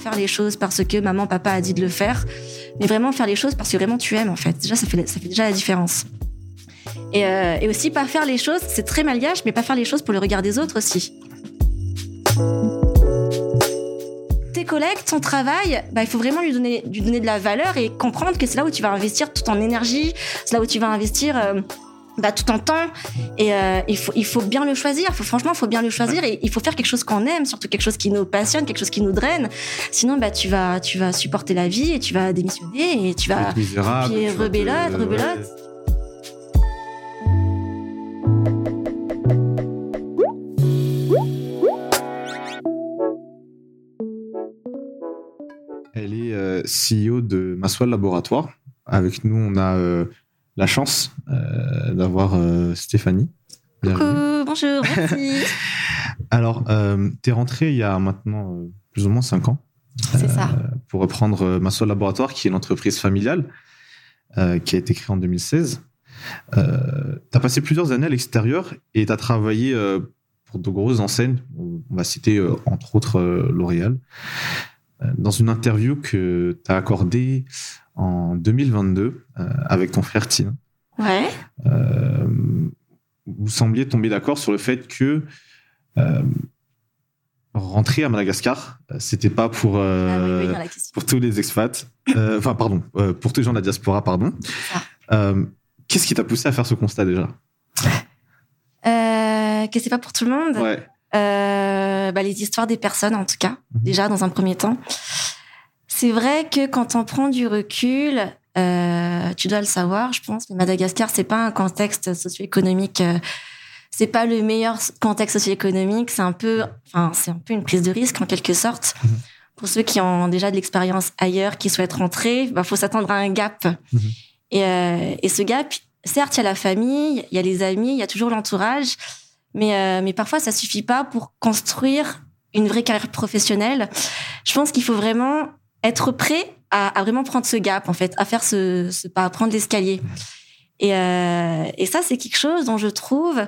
faire les choses parce que maman, papa a dit de le faire, mais vraiment faire les choses parce que vraiment tu aimes en fait. Déjà, ça fait, ça fait déjà la différence. Et, euh, et aussi, pas faire les choses, c'est très malgache, mais pas faire les choses pour le regard des autres aussi. Tes collègues, ton travail, bah, il faut vraiment lui donner, lui donner de la valeur et comprendre que c'est là où tu vas investir toute ton énergie, c'est là où tu vas investir euh, bah, tout ton temps. Et euh, il, faut, il faut bien le choisir. Faut, franchement, il faut bien le choisir et il faut faire quelque chose qu'on aime, surtout quelque chose qui nous passionne, quelque chose qui nous draine. Sinon, bah, tu, vas, tu vas supporter la vie et tu vas démissionner et tu vas. Misérable, puis rebelote, te- rebelote. ouais. Elle est euh, CEO de Maswell Laboratoire. Avec nous, on a euh, la chance euh, d'avoir euh, Stéphanie. Coucou, bonjour, merci. Alors, tu es rentrée il y a maintenant euh, plus ou moins 5 ans c'est ça. pour reprendre euh, Maswell Laboratoire, qui est une entreprise familiale euh, qui a été créée en 2016. tu as passé plusieurs années à l'extérieur et tu as travaillé euh, pour de grosses enseignes. On va citer euh, entre autres euh, L'Oréal. Euh, Dans une interview que tu as accordée en 2022 euh, avec ton frère Ouais. euh, vous sembliez tomber d'accord sur le fait que euh, rentrer à Madagascar, c'était pas pour, Ah oui, oui, pour tous les expats, euh, enfin pardon, euh, pour tous les gens de la diaspora, pardon. Qu'est-ce qui t'a poussé à faire ce constat déjà? Que c'est pas pour tout le monde? Ouais. Bah, les histoires des personnes, en tout cas, Mhm. déjà dans un premier temps. C'est vrai que quand on prend du recul, euh, tu dois le savoir, je pense, mais Madagascar, c'est pas un contexte socio-économique. euh, c'est pas le meilleur contexte socio-économique. C'est un peu, enfin, c'est un peu une prise de risque en quelque sorte. Mhm. Pour ceux qui ont déjà de l'expérience ailleurs, qui souhaitent rentrer, bah, faut s'attendre à un gap. Mhm. Et, euh, et ce gap, certes, il y a la famille, il y a les amis, il y a toujours l'entourage, mais, euh, mais parfois, ça suffit pas pour construire une vraie carrière professionnelle. Je pense qu'il faut vraiment être prêt à, vraiment prendre ce gap, en fait, à faire ce, pas, à prendre l'escalier. Et, euh, et ça, c'est quelque chose dont je trouve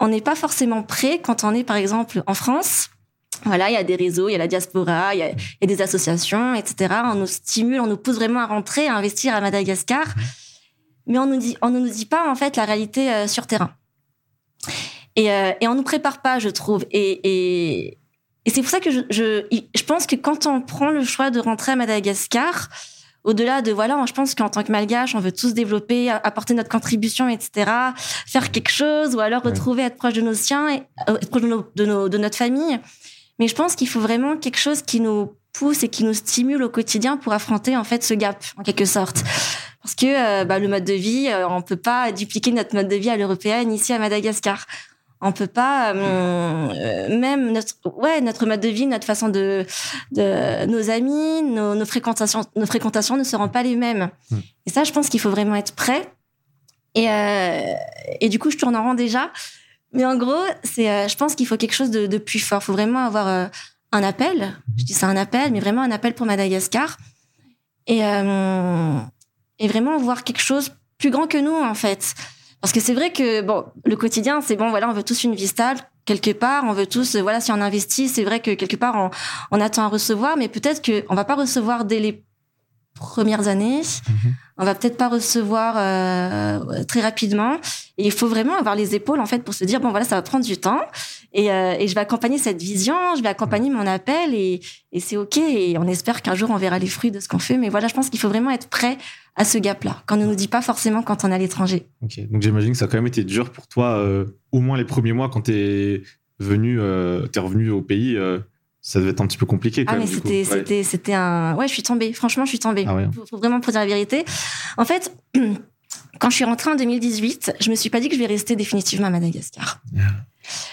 on n'est pas forcément prêt quand on est, par exemple, en France. Voilà, il y a des réseaux, il y a la diaspora, il y a, des associations, etc. On nous stimule, on nous pousse vraiment à rentrer, à investir à Madagascar. Mais on nous dit, on ne nous dit pas, en fait, la réalité euh, sur terrain. Et, euh, et on nous prépare pas, je trouve. Et c'est pour ça que je, je, je pense que quand on prend le choix de rentrer à Madagascar, au-delà de voilà, je pense qu'en tant que malgache, on veut tous développer, apporter notre contribution, etc., faire quelque chose, ou alors retrouver être proche de nos siens, et, euh, être proche de, nos, de, nos- de notre famille. Mais je pense qu'il faut vraiment quelque chose qui nous pousse et qui nous stimule au quotidien pour affronter en fait ce gap en quelque sorte. Parce que euh, bah, le mode de vie, euh, on peut pas dupliquer notre mode de vie à l'européenne ici à Madagascar. On peut pas, euh, euh, même notre, ouais, notre mode de vie, notre façon de, de nos amis, nos, nos fréquentations, nos fréquentations ne seront pas les mêmes. Mm. Et ça, je pense qu'il faut vraiment être prêt. Et, euh, et du coup, je tourne en rond déjà. Mais en gros, c'est, euh, je pense qu'il faut quelque chose de, de plus fort. Il faut vraiment avoir un appel. Je dis ça un appel, mais vraiment un appel pour Madagascar. Et, et vraiment voir quelque chose plus grand que nous, en fait. Parce que c'est vrai que, bon, le quotidien, c'est bon, voilà, on veut tous une vie stable, quelque part, on veut tous, euh, voilà, si on investit, c'est vrai que quelque part, on, on attend à recevoir, mais peut-être qu'on va pas recevoir dès les premières années. On va peut-être pas recevoir euh, très rapidement. Et il faut vraiment avoir les épaules, en fait, pour se dire, bon, voilà, ça va prendre du temps. Et, euh, et je vais accompagner cette vision, je vais accompagner mon appel et, et c'est OK. Et on espère qu'un jour, on verra les fruits de ce qu'on fait. Mais voilà, je pense qu'il faut vraiment être prêt à ce gap-là, qu'on ne nous dit pas forcément quand on est à l'étranger. Ok. Donc j'imagine que ça a quand même été dur pour toi, euh, au moins les premiers mois quand t'es venu, t'es revenu au pays. Ça devait être un petit peu compliqué. Quand Ah, même, mais c'était, Ouais. c'était, c'était un. Ouais, je suis tombée. Franchement, je suis tombée. Ah ouais. Faut, faut vraiment pour dire la vérité. En fait, quand je suis rentrée en 2018, je me suis pas dit que je vais rester définitivement à Madagascar. Yeah.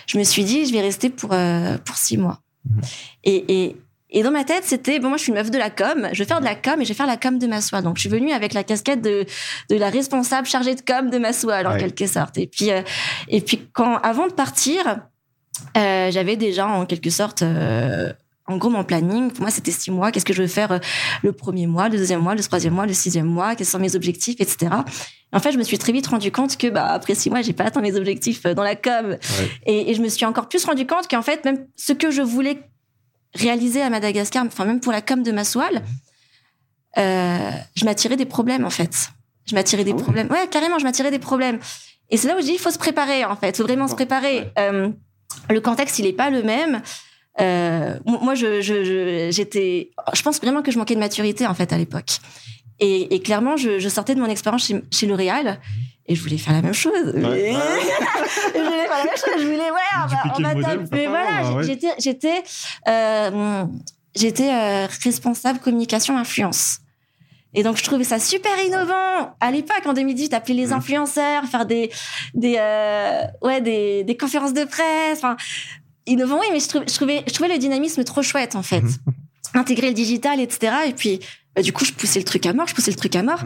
Je me suis dit, je vais rester pour euh, pour six mois. Mhm. Et, et et dans ma tête, c'était bon, moi je suis une meuf de la com, je vais faire de la com et je vais faire la com de Massoua. Donc je suis venue avec la casquette de de la responsable chargée de com de Massoua, en Ouais. quelque sorte. Et puis euh, et puis quand avant de partir, euh, j'avais déjà en quelque sorte euh, en gros, mon planning, pour moi, c'était six mois. Qu'est-ce que je veux faire euh, le premier mois, le deuxième mois, le troisième mois, le sixième mois? Quels sont mes objectifs, etc. Et en fait, je me suis très vite rendu compte que, bah, après six mois, j'ai pas atteint mes objectifs dans la com. Ouais. Et, et je me suis encore plus rendu compte qu'en fait, même ce que je voulais réalisé à Madagascar, enfin même pour la com de Massoal, euh, je m'attirais des problèmes en fait. Je m'attirais des Ah problèmes. Ouais, carrément, je m'attirais des problèmes. Et c'est là où je dis, il faut se préparer en fait, il faut vraiment se préparer. Ouais. Le contexte, il est pas le même. Euh, moi, je, je, je- j'étais, je pense vraiment que je manquais de maturité en fait à l'époque. Et, et clairement, je, je sortais de mon expérience chez, chez L'Oréal et je voulais faire la même chose. Mais- Ouais. je voulais faire la même chose. Je voulais, ouais, on va, on Dupliquer va taper. papa, Voilà, ouais. j'étais, j'étais, euh, j'étais euh, responsable communication influence. Et donc, je trouvais ça super innovant. À l'époque, en 2018, appeler les Mhm. influenceurs, faire des, des, euh, ouais, des, des conférences de presse. Enfin, innovant, oui, mais je, trouvais, je, trouvais, je trouvais le dynamisme trop chouette, en fait. Mhm. Intégrer le digital, etc. Et puis, bah, du coup, je poussais le truc à mort, je poussais le truc à mort.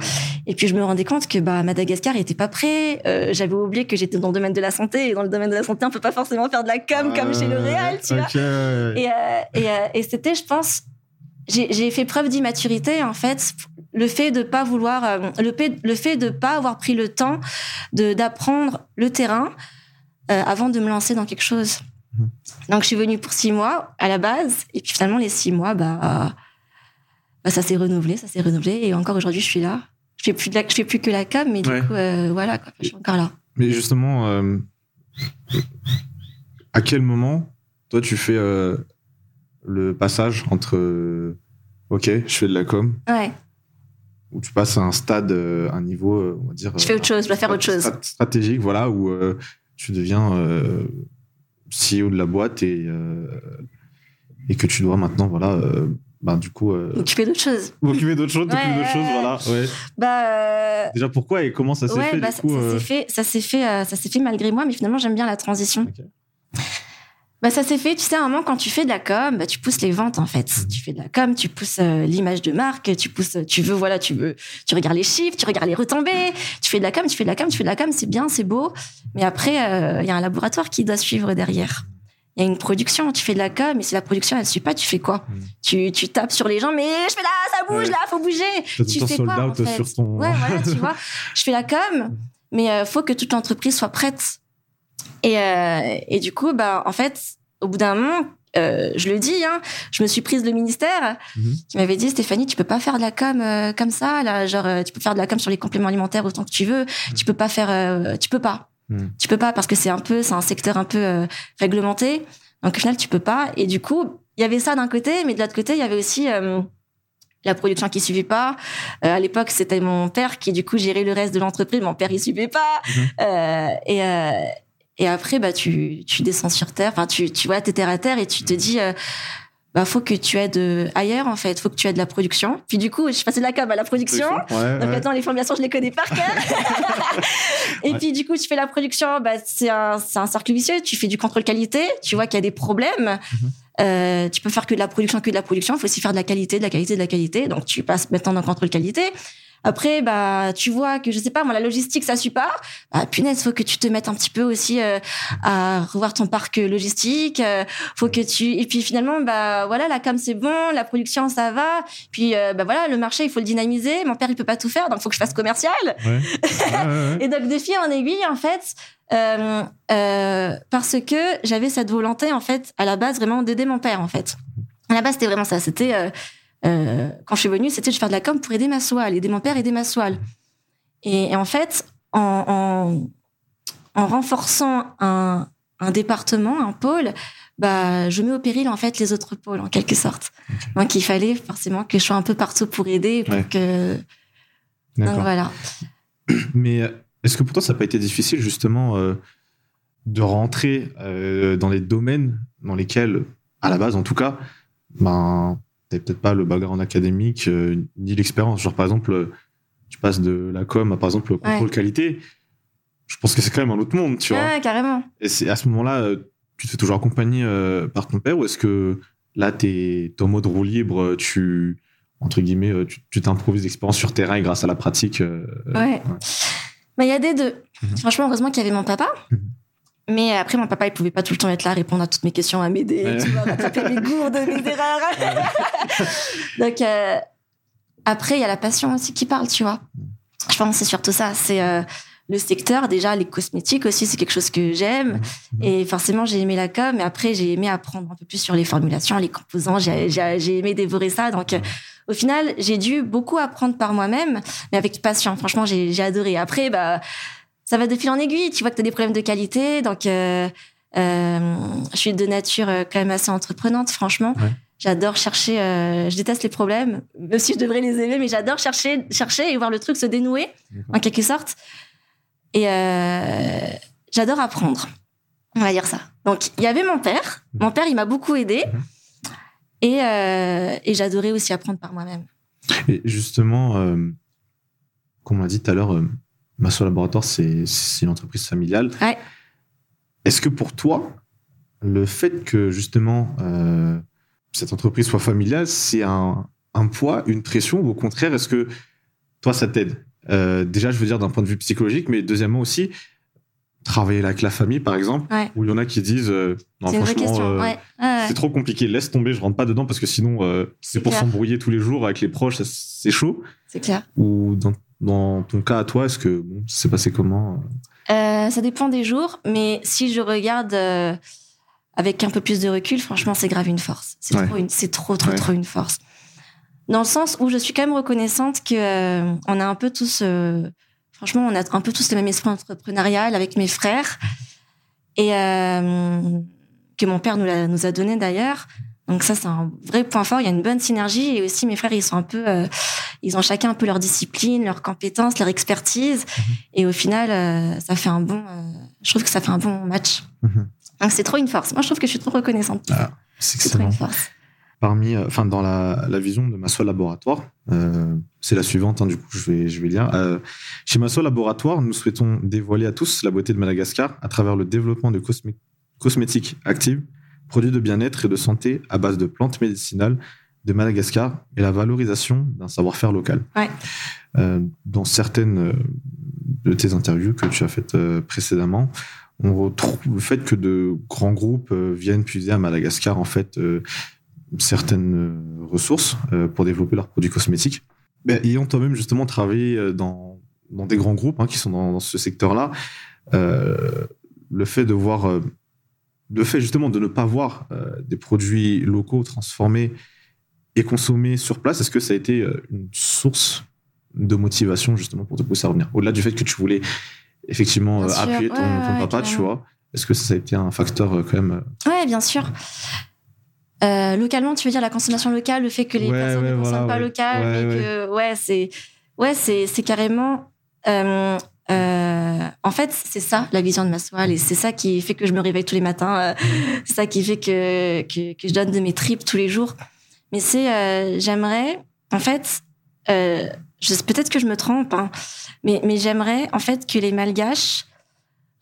Et puis, je me rendais compte que bah, Madagascar était pas prêt. Euh, J'avais oublié que j'étais dans le domaine de la santé. Et dans le domaine de la santé, on peut pas forcément faire de la com comme chez L'Oréal, tu vois. Euh, et, euh, et c'était, je pense, j'ai fait preuve d'immaturité en fait. Le fait de pas vouloir, euh, le, fait, le fait de pas avoir pris le temps d'apprendre le terrain euh, avant de me lancer dans quelque chose. Mhm. Donc je suis venue pour six mois à la base, et puis finalement les six mois, bah, bah ça s'est renouvelé, ça s'est renouvelé, et encore aujourd'hui je suis là. Je fais plus de la, je fais plus que la com, mais Ouais. du coup euh, voilà, quoi, je suis encore là. Mais justement, à quel moment, toi, tu fais le passage entre euh, OK, je fais de la com, Ouais. ou tu passes à un stade, euh, un niveau, euh, on va dire. Je fais autre chose, je dois faire autre chose. strat- Stratégique, voilà, où euh, tu deviens euh, CEO de la boîte et, euh, et que tu dois maintenant, voilà, euh, ben, du coup, euh, fais d'autres choses. m'occuper d'autres choses, Ouais, d'autres choses, voilà. Ouais. Bah euh, Déjà, pourquoi et comment ça s'est ouais, fait, bah, du ça, coup ça euh, s'est fait, ça s'est fait, euh, ça s'est fait malgré moi, mais finalement j'aime bien la transition. Ok. Bah ça s'est fait, tu sais, à un moment quand tu fais de la com, bah tu pousses les ventes en fait. Mhm. Tu fais de la com, tu pousses euh, l'image de marque, tu pousses, tu veux voilà, tu veux, tu regardes les chiffres, tu regardes les retombées, tu fais de la com, tu fais de la com, tu fais de la com, c'est bien, c'est beau, mais après euh, il y a un laboratoire qui doit suivre derrière. Il y a une production, tu fais de la com, et si la production elle suit pas, tu fais quoi? Mhm. tu, tu tapes sur les gens, mais je fais là, ça bouge Ouais. là, faut bouger. Tu fais quoi, en fait sur ton. Ouais, voilà, tu vois. Je fais la com, mais euh, faut que toute l'entreprise soit prête. Et, euh, et du coup, bah, en fait, au bout d'un moment, euh, je le dis, hein, je me suis prise le ministère Mhm. qui m'avait dit Stéphanie, tu peux pas faire de la com euh, comme ça, là, genre euh, tu peux faire de la com sur les compléments alimentaires autant que tu veux, tu peux pas faire, tu peux pas, Mhm. tu peux pas parce que c'est un peu, c'est un secteur un peu réglementé, donc au final tu peux pas. Et du coup, il y avait ça d'un côté, mais de l'autre côté, il y avait aussi la production qui suivait pas. Euh, à l'époque, c'était mon père qui du coup gérait le reste de l'entreprise. Mon père, il suivait pas. Mhm. Euh, et euh, et après, bah tu tu descends sur terre. Enfin, tu tu vois, t'es terre à terre et tu te dis. Euh, bah, faut que tu aides euh, ailleurs, en fait. Faut que tu aides la production. Puis, du coup, je passais de la com à la production. Ouais, Donc, ouais. attends, les formulations, je les connais par cœur. et Ouais. puis, du coup, tu fais la production. Bah, c'est un, c'est un cercle vicieux. Tu fais du contrôle qualité. Tu vois qu'il y a des problèmes. Mhm. Euh, tu peux faire que de la production, que de la production. Il faut aussi faire de la qualité, de la qualité, de la qualité. Donc, tu passes maintenant dans le contrôle qualité. Après, bah, tu vois que, je sais pas, moi, la logistique, ça suit pas. Bah, punaise, faut que tu te mettes un petit peu aussi euh, à revoir ton parc logistique. Euh, faut que tu... Et puis, finalement, bah, voilà, la com, c'est bon. La production, ça va. Puis, euh, bah, voilà, le marché, il faut le dynamiser. Mon père, il peut pas tout faire, donc faut que je fasse commercial. Ouais. Ouais, ouais, ouais. Et donc, de fil en aiguille, en fait, euh, euh, parce que j'avais cette volonté, en fait, à la base, vraiment d'aider mon père, en fait. À la base, c'était vraiment ça. C'était, euh, quand je suis venue, c'était de faire de la com pour aider ma soile, aider mon père, aider ma soile. Et, et en fait, en, en, en renforçant un, un département, un pôle, bah, je mets au péril, en fait, les autres pôles, en quelque sorte. Donc, il fallait forcément que je sois un peu partout pour aider, pour Ouais. que... Donc, voilà. Mais euh, est-ce que pour toi, ça n'a pas été difficile, justement, euh, de rentrer euh, dans les domaines dans lesquels, à la base en tout cas, ben, t'avais peut-être pas le background académique euh, ni l'expérience. Genre, par exemple, tu passes de la com à, par exemple, le contrôle qualité. Je pense que c'est quand même un autre monde, tu vois. Ouais, carrément. Et c'est à ce moment-là, euh, tu te fais toujours accompagner euh, par ton père ou est-ce que là, t'es es en mode roue libre, tu entre guillemets, tu t'improvises l'expérience sur terrain et grâce à la pratique. euh, Ouais. Mais il y a des deux. Mhm. Franchement, heureusement qu'il y avait mon papa. Mhm. Mais après, mon papa, il pouvait pas tout le temps être là, répondre à toutes mes questions, à m'aider, Ouais. tu vois, rattraper mes gourdes, mes erreurs. Donc, euh, après, il y a la passion aussi qui parle, tu vois. Je pense que c'est surtout ça. C'est euh, le secteur, déjà les cosmétiques aussi, c'est quelque chose que j'aime. Et forcément, j'ai aimé la com. Et après, j'ai aimé apprendre un peu plus sur les formulations, les composants. J'ai aimé dévorer ça. Donc, euh, au final, j'ai dû beaucoup apprendre par moi-même, mais avec passion. Franchement, j'ai j'ai adoré. Après, bah, ça va de fil en aiguille. Tu vois que tu as des problèmes de qualité. Donc, euh, euh, je suis de nature euh, quand même assez entreprenante, franchement. Ouais. J'adore chercher. euh, je déteste les problèmes, même si je devrais les aimer, mais j'adore chercher, chercher et voir le truc se dénouer, en quelque sorte. Et j'adore apprendre. On va dire ça. Donc, il y avait mon père. Mon père, il m'a beaucoup aidé. Mhm. Et, et j'adorais aussi apprendre par moi-même. Et justement, comme on l'a dit tout à l'heure, Masso Laboratoire, c'est une entreprise familiale. Ouais. Est-ce que pour toi, le fait que justement euh, cette entreprise soit familiale, c'est un, un poids, une pression, ou au contraire, est-ce que toi, ça t'aide? Euh, Déjà, je veux dire d'un point de vue psychologique, mais deuxièmement aussi, travailler avec la famille, par exemple, Ouais. où il y en a qui disent euh, non, C'est une vraie franchement, question. euh, ouais. C'est trop compliqué, laisse tomber, je rentre pas dedans parce que sinon, c'est pour s'embrouiller tous les jours avec les proches, c'est chaud. c'est clair. Ou dans, dans ton cas à toi, est-ce que bon, c'est passé comment Euh, ça dépend des jours, mais si je regarde euh, avec un peu plus de recul, franchement, c'est grave une force. C'est Ouais. trop, une, c'est trop, trop, Ouais. trop une force. Dans le sens où je suis quand même reconnaissante que euh, on a un peu tous, euh, franchement, on a un peu tous le même esprit entrepreneurial avec mes frères et euh, que mon père nous, l'a- nous a donné d'ailleurs. Donc ça, c'est un vrai point fort. Il y a une bonne synergie et aussi mes frères, ils sont un peu, euh, ils ont chacun un peu leur discipline, leurs compétences, leur expertise. Et au final, euh, ça fait un bon. euh, je trouve que ça fait un bon match. Mhm. Donc c'est trop une force. Moi, je trouve que je suis trop reconnaissante. ça. C'est trop une force. Parmi, enfin, dans la, la vision de Masso Laboratoire, c'est la suivante, hein, du coup, je vais, je vais lire. Chez Masso Laboratoire, nous souhaitons dévoiler à tous la beauté de Madagascar à travers le développement de cosmé- cosmétiques actives, produits de bien-être et de santé à base de plantes médicinales de Madagascar et la valorisation d'un savoir-faire local. Ouais. Euh, dans certaines euh, de tes interviews que tu as faites euh, précédemment, on retrouve le fait que de grands groupes viennent puiser à Madagascar en fait euh, certaines ressources euh, pour développer leurs produits cosmétiques. Ben, ayant toi-même justement travaillé dans, dans des grands groupes hein, qui sont dans, dans ce secteur-là, euh, le fait de voir, le fait justement de ne pas voir euh, des produits locaux transformés et consommés sur place, est-ce que ça a été euh, une source de motivation justement pour te pousser à revenir? Au-delà du fait que tu voulais effectivement sûr, appuyer ton, ouais, ton ouais, papa, tu vois, est-ce que ça a été un facteur euh, quand même Ouais, bien sûr. Euh, localement, tu veux dire la consommation locale, le fait que les Ouais, personnes ne consomment voilà, pas local, Ouais, mais que ouais, c'est ouais, c'est c'est carrément. euh, euh, en fait, c'est ça la vision de ma soirée, et c'est ça qui fait que je me réveille tous les matins. euh, c'est ça qui fait que, que je donne de mes tripes tous les jours. Mais c'est euh, j'aimerais en fait, peut-être que je me trompe, hein, mais j'aimerais en fait que les Malgaches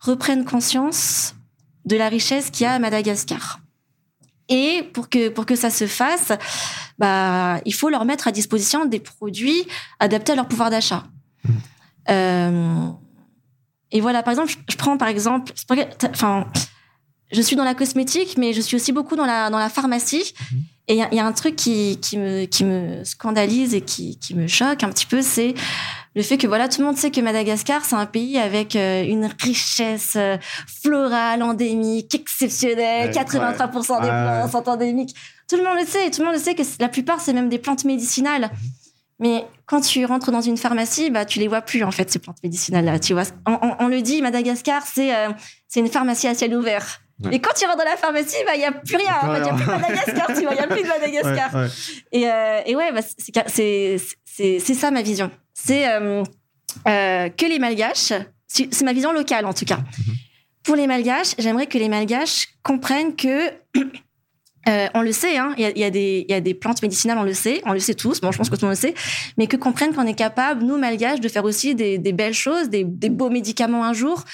reprennent conscience de la richesse qu'il y a à Madagascar. Et pour que, pour que ça se fasse, bah, il faut leur mettre à disposition des produits adaptés à leur pouvoir d'achat. Mhm. Euh, et voilà, par exemple, je, prends par exemple, enfin, je suis dans la cosmétique, mais je suis aussi beaucoup dans la, dans la pharmacie. Mhm. Et il y, a- il y a un truc qui, qui, me, qui me scandalise et qui, qui me choque un petit peu, c'est le fait que voilà, tout le monde sait que Madagascar, c'est un pays avec euh, une richesse euh, florale, endémique, exceptionnelle, Ouais, 83% des plantes sont endémiques. Tout le monde le sait, tout le monde le sait que la plupart, c'est même des plantes médicinales. Mais quand tu rentres dans une pharmacie, bah, tu les vois plus, en fait, ces plantes médicinales-là. Tu vois, on, on- on le dit, Madagascar, c'est euh, c'est une pharmacie à ciel ouvert. Ouais. Et quand tu rentres dans la pharmacie, bah, il n'y a plus rien. Il n'y a plus de. Madagascar, tu vois. Il n'y a plus de Madagascar. Ouais, ouais. Et, euh, et ouais, bah, c'est- ça ma vision. C'est euh, que les Malgaches, c'est c'est ma vision locale en tout cas. Pour les Malgaches, j'aimerais que les Malgaches comprennent que euh, on le sait, hein, il y, a, il y, a des- il y a des plantes médicinales, on le sait, on le sait tous, bon, je pense que tout le monde le sait, mais que comprennent qu'on est capable, nous, Malgaches, de faire aussi des, des belles choses, des, des beaux médicaments un jour,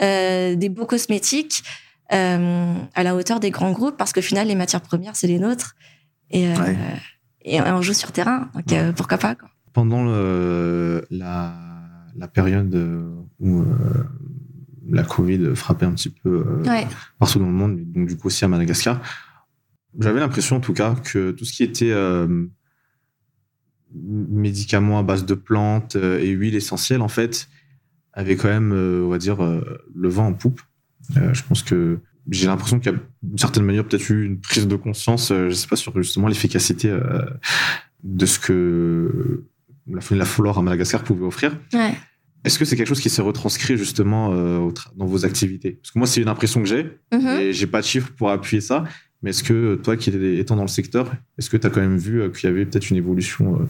euh, des beaux cosmétiques euh, à la hauteur des grands groupes, parce qu'au final, les matières premières, c'est les nôtres. Et, euh, Ouais. et on joue sur terrain, donc euh, pourquoi pas quoi. pendant le- la, la période où euh, la Covid frappait un petit peu euh, Ouais. partout dans le monde, donc du coup aussi à Madagascar, j'avais l'impression en tout cas que tout ce qui était euh, médicaments à base de plantes euh, et huiles essentielles, en fait, avait quand même, on va dire, le vent en poupe. je pense que j'ai l'impression qu'il y a d'une certaine manière peut-être eu une prise de conscience, je sais pas, sur justement l'efficacité de ce que la flore à Madagascar pouvait offrir. Ouais. Est-ce que c'est quelque chose qui s'est retranscrit justement euh, dans vos activités? Parce que moi, c'est une impression que j'ai, Mhm. et j'ai pas de chiffres pour appuyer ça. Mais est-ce que toi, qui étant dans le secteur, est-ce que tu as quand même vu euh, qu'il y avait peut-être une évolution euh,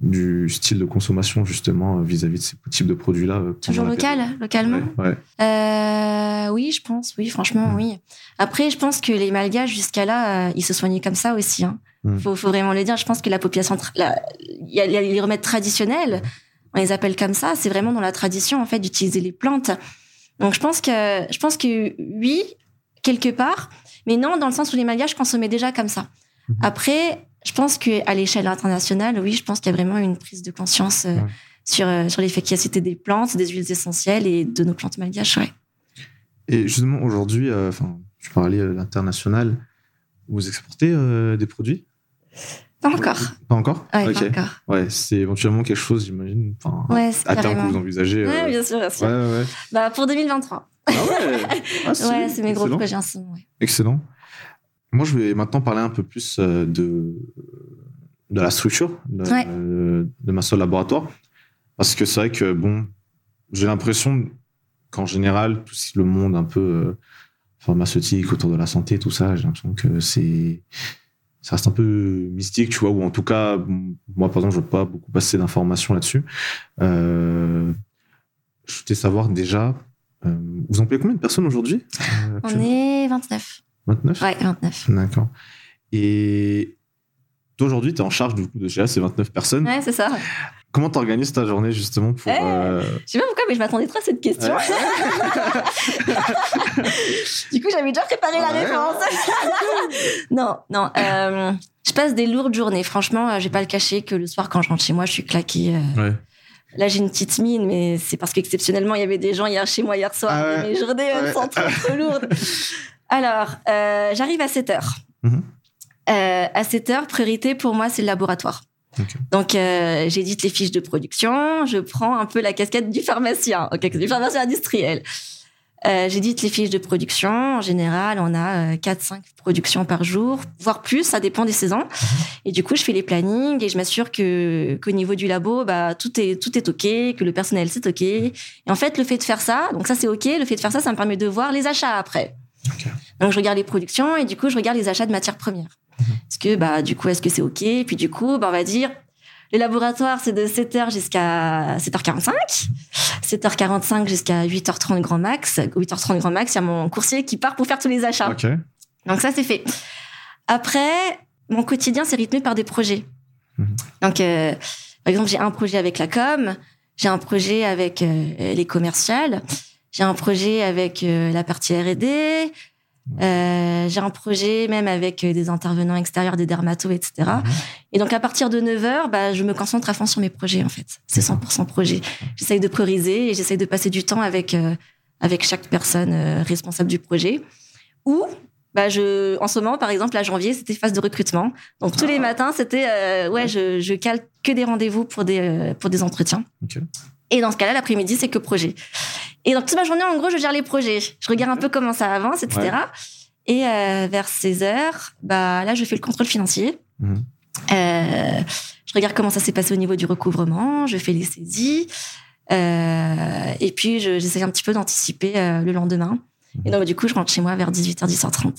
du style de consommation justement euh, vis-à-vis de ces types de produits-là euh, Toujours local, localement Ouais, ouais. Euh, oui, je pense, oui, franchement, Mm. oui. Après, je pense que les Malgaches, jusqu'à là, euh, ils se soignaient comme ça aussi. Hein. Mm. Faut, faut vraiment le dire. Je pense que la population, il y a il y a les remèdes traditionnels, on les appelle comme ça. C'est vraiment dans la tradition, en fait, d'utiliser les plantes. Donc, je pense que, je pense que oui, quelque part, mais non, dans le sens où les Malgaches consommaient déjà comme ça. Mhm. Après, je pense que à l'échelle internationale, oui, je pense qu'il y a vraiment une prise de conscience euh, Ouais. sur, euh, sur l'efficacité des plantes, des huiles essentielles et de nos plantes malgaches, ouais. Et justement, aujourd'hui, euh, enfin, tu parlais euh, l'international, vous exportez euh, des produits? Pas encore. Pas encore Ouais, Ok. pas encore. Ouais, c'est éventuellement quelque chose, j'imagine, enfin, Ouais, c'est à terme que vous envisagez. euh, Ouais, bien sûr, bien sûr. ouais, ouais, ouais. Bah, pour 2023. Ah ouais Ah, si, ouais, c'est mes gros excellent. projets en ce moment. Excellent. Moi, je vais maintenant parler un peu plus euh, de, de la structure de, Ouais. de ma seule laboratoire. Parce que c'est vrai que, bon, j'ai l'impression qu'en général, tout le monde un peu euh, pharmaceutique autour de la santé, tout ça, j'ai l'impression que c'est. Ça reste un peu mystique, tu vois, ou en tout cas, moi, par exemple, je ne veux pas beaucoup passer d'informations là-dessus. Euh, je voulais savoir déjà, euh, vous employez combien de personnes aujourd'hui euh, On est 29. 29 Ouais, 29. D'accord. Et aujourd'hui, tu es en charge du coup de gérer ces 29 personnes. Ouais, c'est ça. Comment tu organises ta journée justement pour. Eh, euh, Je sais pas pourquoi, mais je m'attendais trop à cette question. du coup, j'avais déjà préparé la réponse. non, non. euh, je passe des lourdes journées. Franchement, euh, je vais pas le cacher que le soir, quand je rentre chez moi, je suis claquée. euh, Ouais. Là, j'ai une petite mine, mais c'est parce qu'exceptionnellement, il y avait des gens hier chez moi hier soir. Ah ouais. et Mes journées elles sont trop, trop lourdes. Alors, j'arrive à 7 heures. Mhm. Euh, à 7 heures, priorité pour moi, c'est le laboratoire. Donc, euh, j'édite les fiches de production, je prends un peu la casquette du pharmacien, ok, du pharmacien industriel. Euh, j'édite les fiches de production. En général, on a 4-5 productions par jour, voire plus, ça dépend des saisons. Et du coup, je fais les plannings et je m'assure que qu'au niveau du labo, bah, tout est tout est ok, que le personnel c'est ok. Et en fait, le fait de faire ça, donc ça c'est ok, le fait de faire ça, ça me permet de voir les achats après. Donc je regarde les productions et du coup, je regarde les achats de matières premières. Est-ce que bah du coup, est-ce que c'est ok? Et puis du coup, bah, on va dire les laboratoires, c'est de 7h jusqu'à 7h45. 7h45 jusqu'à 8h30 grand max. 8h30 grand max, il y a mon coursier qui part pour faire tous les achats. Donc ça, c'est fait. Après, mon quotidien, c'est rythmé par des projets. Mhm. Donc, euh, par exemple, j'ai un projet avec la com, j'ai un projet avec euh, les commerciales, j'ai un projet avec euh, la partie R&D, euh, j'ai un projet même avec euh, des intervenants extérieurs, des dermatos, etc. Mhm. Et donc, à partir de 9 heures, bah, je me concentre à fond sur mes projets, en fait. C'est 100% projet. J'essaye de prioriser et j'essaye de passer du temps avec, euh, avec chaque personne euh, responsable du projet. Ou, bah, je, en ce moment, par exemple, à janvier, c'était phase de recrutement. Donc, tous les Ah. matins, c'était, euh, ouais, je, je cale que des rendez-vous pour des, euh, pour des entretiens. Ok. Et dans ce cas-là, l'après-midi, c'est que projet. Et donc, toute ma journée, en gros, je gère les projets. Je regarde un peu comment ça avance, etc. Ouais. Et euh, vers 16 heures, bah, là, je fais le contrôle financier. Mhm. Euh, je regarde comment ça s'est passé au niveau du recouvrement, je fais les saisies. Euh, et puis, je- j'essaie un petit peu d'anticiper le lendemain. Et donc, du coup, je rentre chez moi vers 18h, 18h30.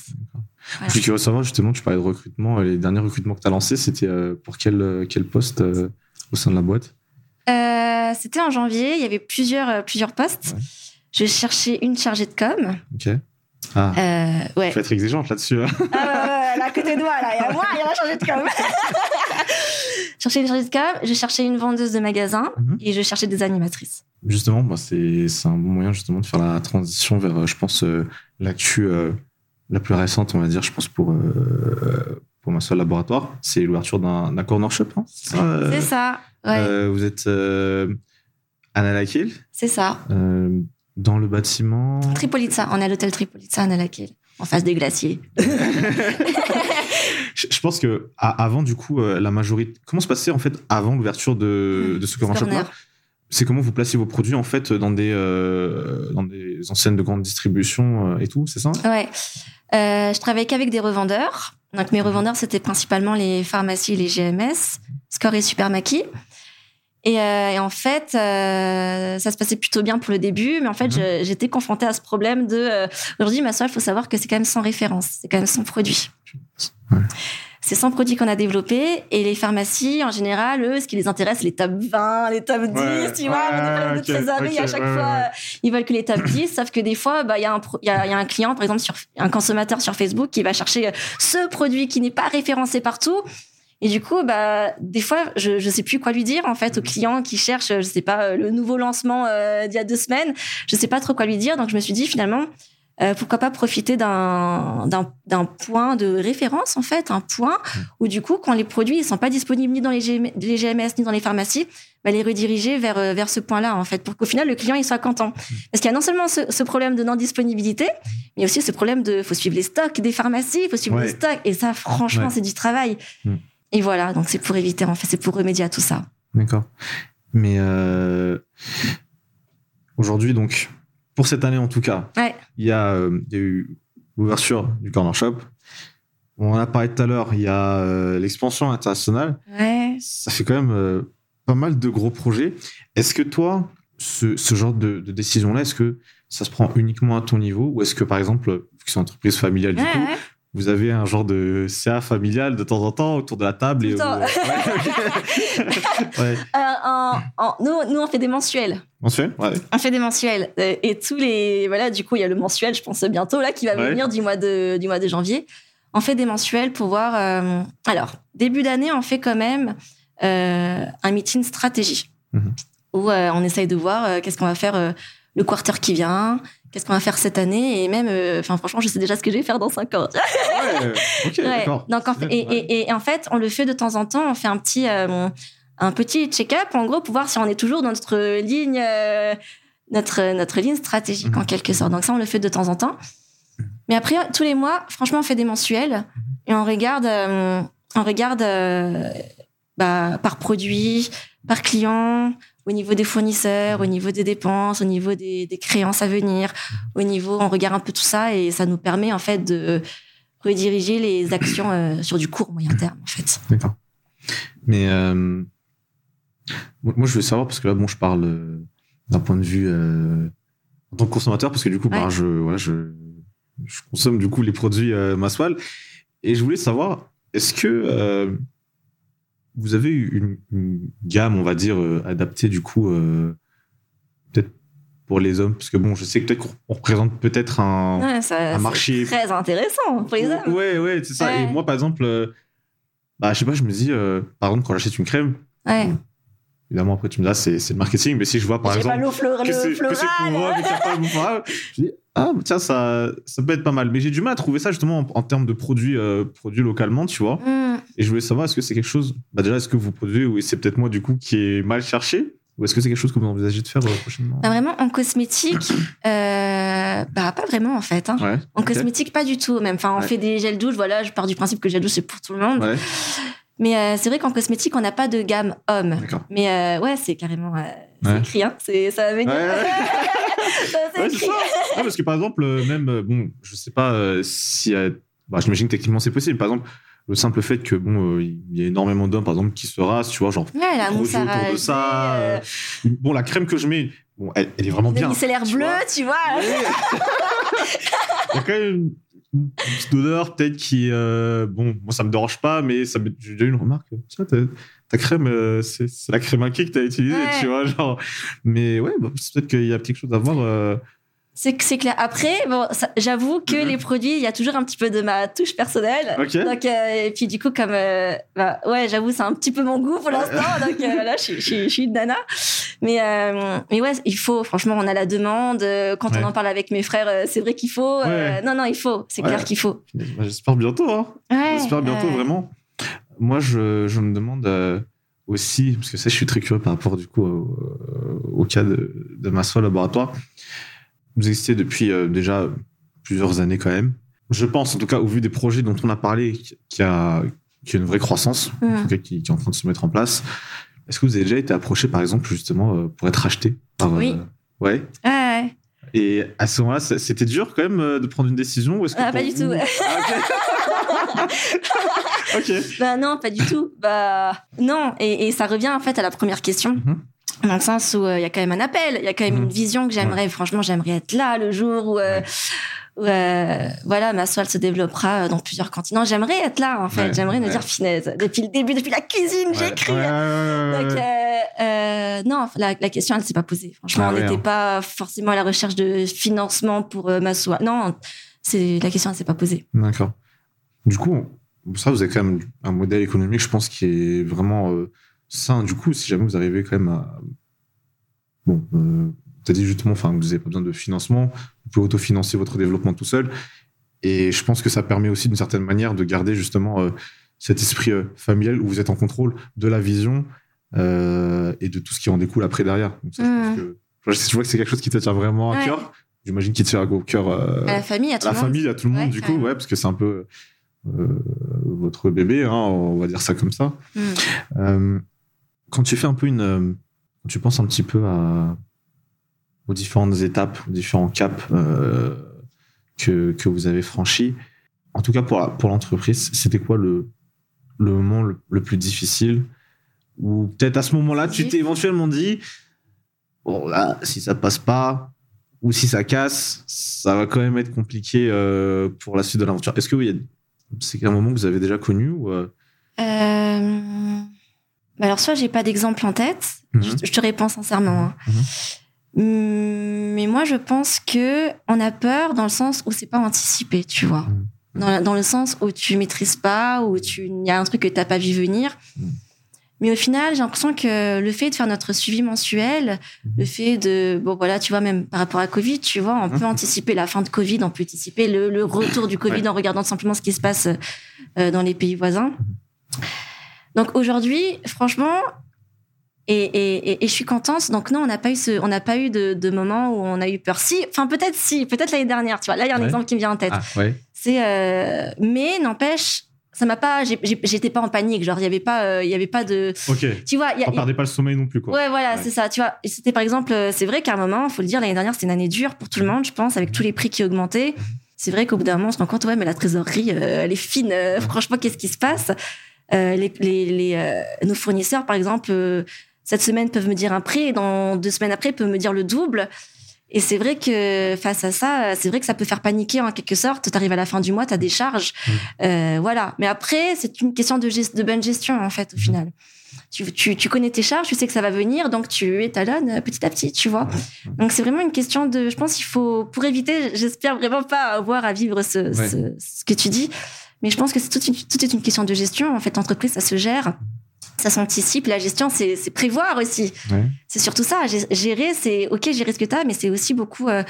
Je suis curieux de savoir justement, tu parlais de recrutement. Les derniers recrutements que tu as lancés, c'était pour quel, quel poste au sein de la boîte? Euh, C'était en janvier, il y avait plusieurs, euh, plusieurs postes. Ouais. Je cherchais une chargée de com. Ok. Ah, Euh, ouais. faut être exigeante là-dessus. hein. Ah ouais, ouais, à côté de moi, là, il y a moi, il y a la chargée de com. je cherchais une chargée de com, je cherchais une vendeuse de magasin Mhm. et je cherchais des animatrices. Justement, bah, c'est un bon moyen justement de faire la transition vers, euh, je pense, euh, l'actu euh, la plus récente, on va dire, je pense, pour, euh, pour ma seule laboratoire. C'est l'ouverture d'un corner shop. hein, c'est ça, euh, ouais, euh, vous êtes euh, Anna Lakil, c'est ça. dans le bâtiment. Tripolitza, on est à l'hôtel Tripolitza à Nalaquil, en face des glaciers. Je, pense que avant, du coup, la majorité. Comment se passait en fait avant l'ouverture de, de ce corner shop c'est comment vous placez vos produits en fait dans des euh, dans des enseignes de grande distribution et tout, c'est ça? Ouais. Euh, je travaillais qu'avec des revendeurs. Donc mes revendeurs c'était principalement les pharmacies, les GMS, Score et Supermaki. Et, euh, et en fait, euh, ça se passait plutôt bien pour le début, mais en fait, Mhm. j'étais confrontée à ce problème de euh, aujourd'hui, ma soeur, il faut savoir que c'est quand même sans référence, c'est quand même sans produit. Ouais. C'est sans produit qu'on a développé et les pharmacies, en général, eux, ce qui les intéresse, les top 20, les top 10, Ouais, tu vois, ouais, on de trésorerie à chaque ouais, fois. euh, Ils veulent que les top 10, sauf que des fois, bah, il y, a un pro- y, a, il y a un client, par exemple, sur un consommateur sur Facebook qui va chercher euh, ce produit qui n'est pas référencé partout. Et du coup, bah, des fois, je je sais plus quoi lui dire en fait au client qui cherche, je sais pas, euh, le nouveau lancement euh, d'il y a deux semaines. Je sais pas trop quoi lui dire, donc je me suis dit finalement, euh, pourquoi pas profiter d'un point de référence en fait, un point où du coup, quand les produits ils sont pas disponibles ni dans les, GM les GMS ni dans les pharmacies, bah, les rediriger vers euh, vers ce point-là en fait, pour qu'au final le client il soit content. Parce qu'il y a non seulement ce, ce problème de non disponibilité, mais aussi ce problème de faut suivre les stocks des pharmacies, faut suivre Ouais. les stocks, et ça franchement Ouais. c'est du travail. Mm. Et voilà, donc c'est pour éviter en fait, c'est pour remédier à tout ça. D'accord. Mais euh, aujourd'hui, donc, pour cette année en tout cas, Ouais. il y, a, euh, il y a eu l'ouverture du Corner Shop. On en a parlé tout à l'heure, il y a euh, l'expansion internationale. Ouais. Ça fait quand même euh, pas mal de gros projets. Est-ce que toi, ce, ce genre de, de décision-là, est-ce que ça se prend uniquement à ton niveau ou est-ce que, par exemple, vu que c'est une entreprise familiale, du Ouais, coup. Vous avez un genre de CA familial de temps en temps autour de la table Tout et temps. vous- Ouais, ok. Ouais. Euh, en- en- nous, nous, on fait des mensuels. Mensuel Ouais. On fait des mensuels. Euh, et tous les. Voilà, du coup, il y a le mensuel, je pense bientôt, là, qui va venir du mois, de, du mois de janvier. On fait des mensuels pour voir. euh, Alors, début d'année, on fait quand même euh, un meeting stratégie. Mhm. Où on essaye de voir qu'est-ce qu'on va faire le quarter qui vient, qu'est-ce qu'on va faire cette année. Et même, euh, enfin, franchement, je sais déjà ce que je vais faire dans cinq ans. Ouais, ok, Ouais. Donc, en fait, et, et- et en fait, on le fait de temps en temps. On fait un petit, euh, un petit check-up, en gros, pour voir si on est toujours dans notre ligne, euh, notre, notre ligne stratégique, Mhm. en quelque sorte. Donc, ça, on le fait de temps en temps. Mais après, tous les mois, franchement, on fait des mensuels et on regarde, on regarde bah, par produit, par client, au niveau des fournisseurs, au niveau des dépenses, au niveau des, des créances à venir, au niveau, on regarde un peu tout ça et ça nous permet, en fait, de rediriger les actions euh, sur du court moyen terme, en fait. D'accord. Mais euh, moi, je veux savoir, parce que là, bon, je parle euh, d'un point de vue en tant que consommateur, parce que du coup, bah, je, voilà, je, je consomme du coup les produits Maswal. Et je voulais savoir, est-ce que vous avez une, une gamme, on va dire, euh, adaptée du coup, euh, peut-être pour les hommes? Parce que bon, je sais que peut-être qu'on on représente peut-être un, Ouais, ça, un c'est marché très intéressant pour les hommes. Ouais, ouais, c'est ça. Ouais. Et moi, par exemple, euh, bah, je sais pas, je me dis, euh, par exemple, quand j'achète une crème, Ouais. évidemment, après, tu me dis, ah, c'est c'est le marketing, mais si je vois, par pas exemple, que c'est que c'est floral. pour moi, mais qu'il y a pas le je dis, ah, tiens, ça, ça peut être pas mal. Mais j'ai du mal à trouver ça, justement, en, en termes de produits, euh, produits localement, tu vois. Hmm. Et je voulais savoir, est-ce que c'est quelque chose, bah, déjà, est-ce que vous produisez, ou c'est peut-être moi, du coup, qui est mal cherché, ou est-ce que c'est quelque chose que vous envisagez de faire euh, prochainement? Bah, vraiment, en cosmétique, euh, bah, pas vraiment, en fait. Hein. Ouais. En cosmétique, pas du tout. Même, enfin, on Ouais. fait des gels douche. Voilà, je pars du principe que le gel douche c'est pour tout le monde. Ouais, Mais euh, c'est vrai qu'en cosmétique, on n'a pas de gamme homme. Mais euh, ouais, c'est carrément, c'est écrit. Hein. Ça va venir. Ouais. Ça, c'est c'est ça. Parce que par exemple, euh, même, euh, bon, je sais pas euh, si. euh, bah, J'imagine que techniquement c'est possible. Par exemple, le simple fait que, bon, euh, il y a énormément d'hommes, par exemple, qui se rasent, tu vois, genre, Ouais, la gros à autour de ça. euh, bon, la crème que je mets, bon, elle, elle est vraiment bien. micellaire tu bleu, vois. tu vois. Il y a quand même une, petite odeur, peut-être, qui. euh, bon, moi, ça me dérange pas, mais ça j'ai déjà eu une remarque. Tiens, ta, crème, euh, c'est la crème inquiet que t'as utilisée, Ouais. tu vois, genre. Mais ouais, bah, peut-être qu'il y a quelque chose à voir. C'est c'est clair. Après, bon, j'avoue que Mhm. les produits, il y a toujours un petit peu de ma touche personnelle. Ok. Donc, euh, et puis du coup, comme, euh, bah, ouais, j'avoue, c'est un petit peu mon goût pour l'instant. donc euh, là, je, suis- je, suis- je suis une nana. Mais, mais ouais, il faut. Franchement, on a la demande. Quand Ouais. on en parle avec mes frères, c'est vrai qu'il faut. Ouais. non, non, il faut. C'est Ouais. clair qu'il faut. Bah, J'espère bientôt, hein. J'espère bientôt, vraiment. Moi, je, je me demande aussi, parce que ça, je suis très curieux par rapport du coup au, au cas de, de ma soeur laboratoire. Vous existez depuis euh, déjà plusieurs années quand même. Je pense, en tout cas, au vu des projets dont on a parlé, qu'il y a, qu'il y a une vraie croissance, en tout cas, qui, qui est en train de se mettre en place. Est-ce que vous avez déjà été approché, par exemple, justement, euh, pour être acheté par, Oui. euh, ouais. Ouais, Et à ce moment-là, c'était dur quand même de prendre une décision ou est-ce que Ah, pas du vous- tout. Ah, ok. ok. Bah non, pas du tout. Bah non, et, et ça revient en fait à la première question. Mhm. Dans le sens où euh, il y a quand même un appel, il y a quand même Mhm. une vision que j'aimerais. Franchement, j'aimerais être là le jour où, euh, où, euh, voilà, ma soie se développera dans plusieurs continents. J'aimerais être là en fait. Ouais, j'aimerais me ouais. dire finesse. Depuis le début, depuis la cuisine, j'écris. Donc, non, la, la question, elle s'est pas posée. Franchement, Ah on n'était hein. pas forcément à la recherche de financement pour ma soie. Non, c'est la question, elle s'est pas posée. D'accord. Du coup, ça, vous avez quand même un modèle économique, je pense, qui est vraiment sain. Du coup, si jamais vous arrivez quand même à. Bon, euh, tu as dit justement enfin, vous n'avez pas besoin de financement, vous pouvez autofinancer votre développement tout seul. Et je pense que ça permet aussi d'une certaine manière de garder justement euh, cet esprit euh, familial où vous êtes en contrôle de la vision euh, et de tout ce qui en découle après derrière. Donc ça, je, pense que, je vois que c'est quelque chose qui te tient vraiment à Ouais. cœur. J'imagine qu'il te tient au cœur. À la famille, à tout à le la monde. famille, à tout le monde, Ouais, du coup, ouais, parce que c'est un peu votre bébé, hein, on va dire ça comme ça. Mm. Quand tu fais un peu une. euh, tu penses un petit peu aux différentes étapes, aux différents caps euh, que, que vous avez franchis, en tout cas pour, pour l'entreprise, c'était quoi le, le moment le, le plus difficile? Ou peut-être à ce moment-là, tu t'es éventuellement dit bon, là, si ça passe pas, ou si ça casse, ça va quand même être compliqué euh, pour la suite de l'aventure. Est-ce que oui, c'est un moment que vous avez déjà connu ou bah alors, soit j'ai pas d'exemple en tête, Mhm. je, je te réponds sincèrement. hein. Hum, Mais moi, je pense que on a peur dans le sens où c'est pas anticipé, tu vois. Mhm. Dans, le sens où tu maîtrises pas, où tu il y a un truc que t'as pas vu venir. Mhm. Mais au final, j'ai l'impression que le fait de faire notre suivi mensuel, Mhm. le fait de, bon voilà, tu vois, même par rapport à Covid, tu vois, on Mhm. peut anticiper la fin de Covid, on peut anticiper le, le retour du Covid Ouais. en regardant simplement ce qui se passe euh, dans les pays voisins. Donc aujourd'hui, franchement, et, et, et, et je suis contente. Donc non, on n'a pas eu ce, on n'a pas eu de, de moment où on a eu peur. Si, enfin peut-être si, peut-être l'année dernière. Tu vois, là il y a un Ouais. exemple qui me vient en tête. Ah, ouais. C'est, euh, mais n'empêche, ça m'a pas, j'étais pas en panique. Genre il y avait pas, euh, il y avait pas de, Ok. tu vois, y a, On perdait pas le sommeil non plus, quoi. Ouais, voilà, Ouais. c'est ça. Tu vois, c'était par exemple, euh, c'est vrai qu'à un moment, faut le dire, l'année dernière, c'était une année dure pour tout le monde, je pense, avec tous les prix qui augmentaient. C'est vrai qu'au bout d'un moment, on se rend compte, ouais, mais la trésorerie, euh, elle est fine. franchement, qu'est-ce qui se passe? Les, les, les, euh, Nos fournisseurs, par exemple, euh, cette semaine peuvent me dire un prix et dans deux semaines après, peuvent me dire le double. Et c'est vrai que face à ça, c'est vrai que ça peut faire paniquer en quelque sorte. Tu arrives à la fin du mois, tu as des charges. Euh, voilà. Mais après, c'est une question de, gest- de bonne gestion, en fait, au final. Tu, tu, tu connais tes charges, tu sais que ça va venir, donc tu étalonnes euh, petit à petit, tu vois. Donc c'est vraiment une question de, je pense qu'il faut, pour éviter, j'espère vraiment pas avoir à vivre ce, Ouais. ce, ce que tu dis, mais je pense que c'est toute une, tout est une question de gestion. En fait, l'entreprise, ça se gère, ça s'anticipe. La gestion, c'est c'est prévoir aussi. Ouais. C'est surtout ça. Gé- Gérer, c'est ok, gérer ce que tu as, mais c'est aussi beaucoup euh,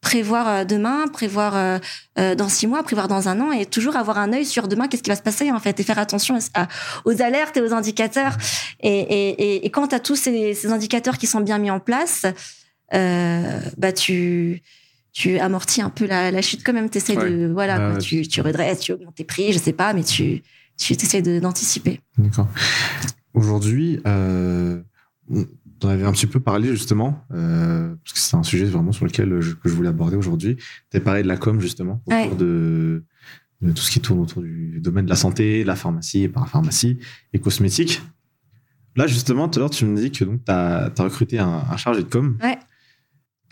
prévoir euh, demain, prévoir euh, euh, dans six mois, prévoir dans un an, et toujours avoir un œil sur demain, qu'est-ce qui va se passer en fait, et faire attention à- aux alertes et aux indicateurs. Et, et, et, et quand tu as tous ces, ces indicateurs qui sont bien mis en place, euh, bah tu tu amortis un peu la, la chute quand même. Tu essaies de voilà, Ouais, quoi, ouais. tu, tu redresses, tu augmentes tes prix, je sais pas, mais tu tu essaies d'anticiper. D'accord. Aujourd'hui, euh, on avait un petit peu parlé justement, euh, parce que c'est un sujet vraiment sur lequel je, que je voulais aborder aujourd'hui. Tu as parlé de la com justement, autour Ouais. de, de tout ce qui tourne autour du domaine de la santé, la pharmacie, parapharmacie et cosmétique. Là, justement, tout à l'heure, tu me dis que tu as, recruté un, un chargé de com.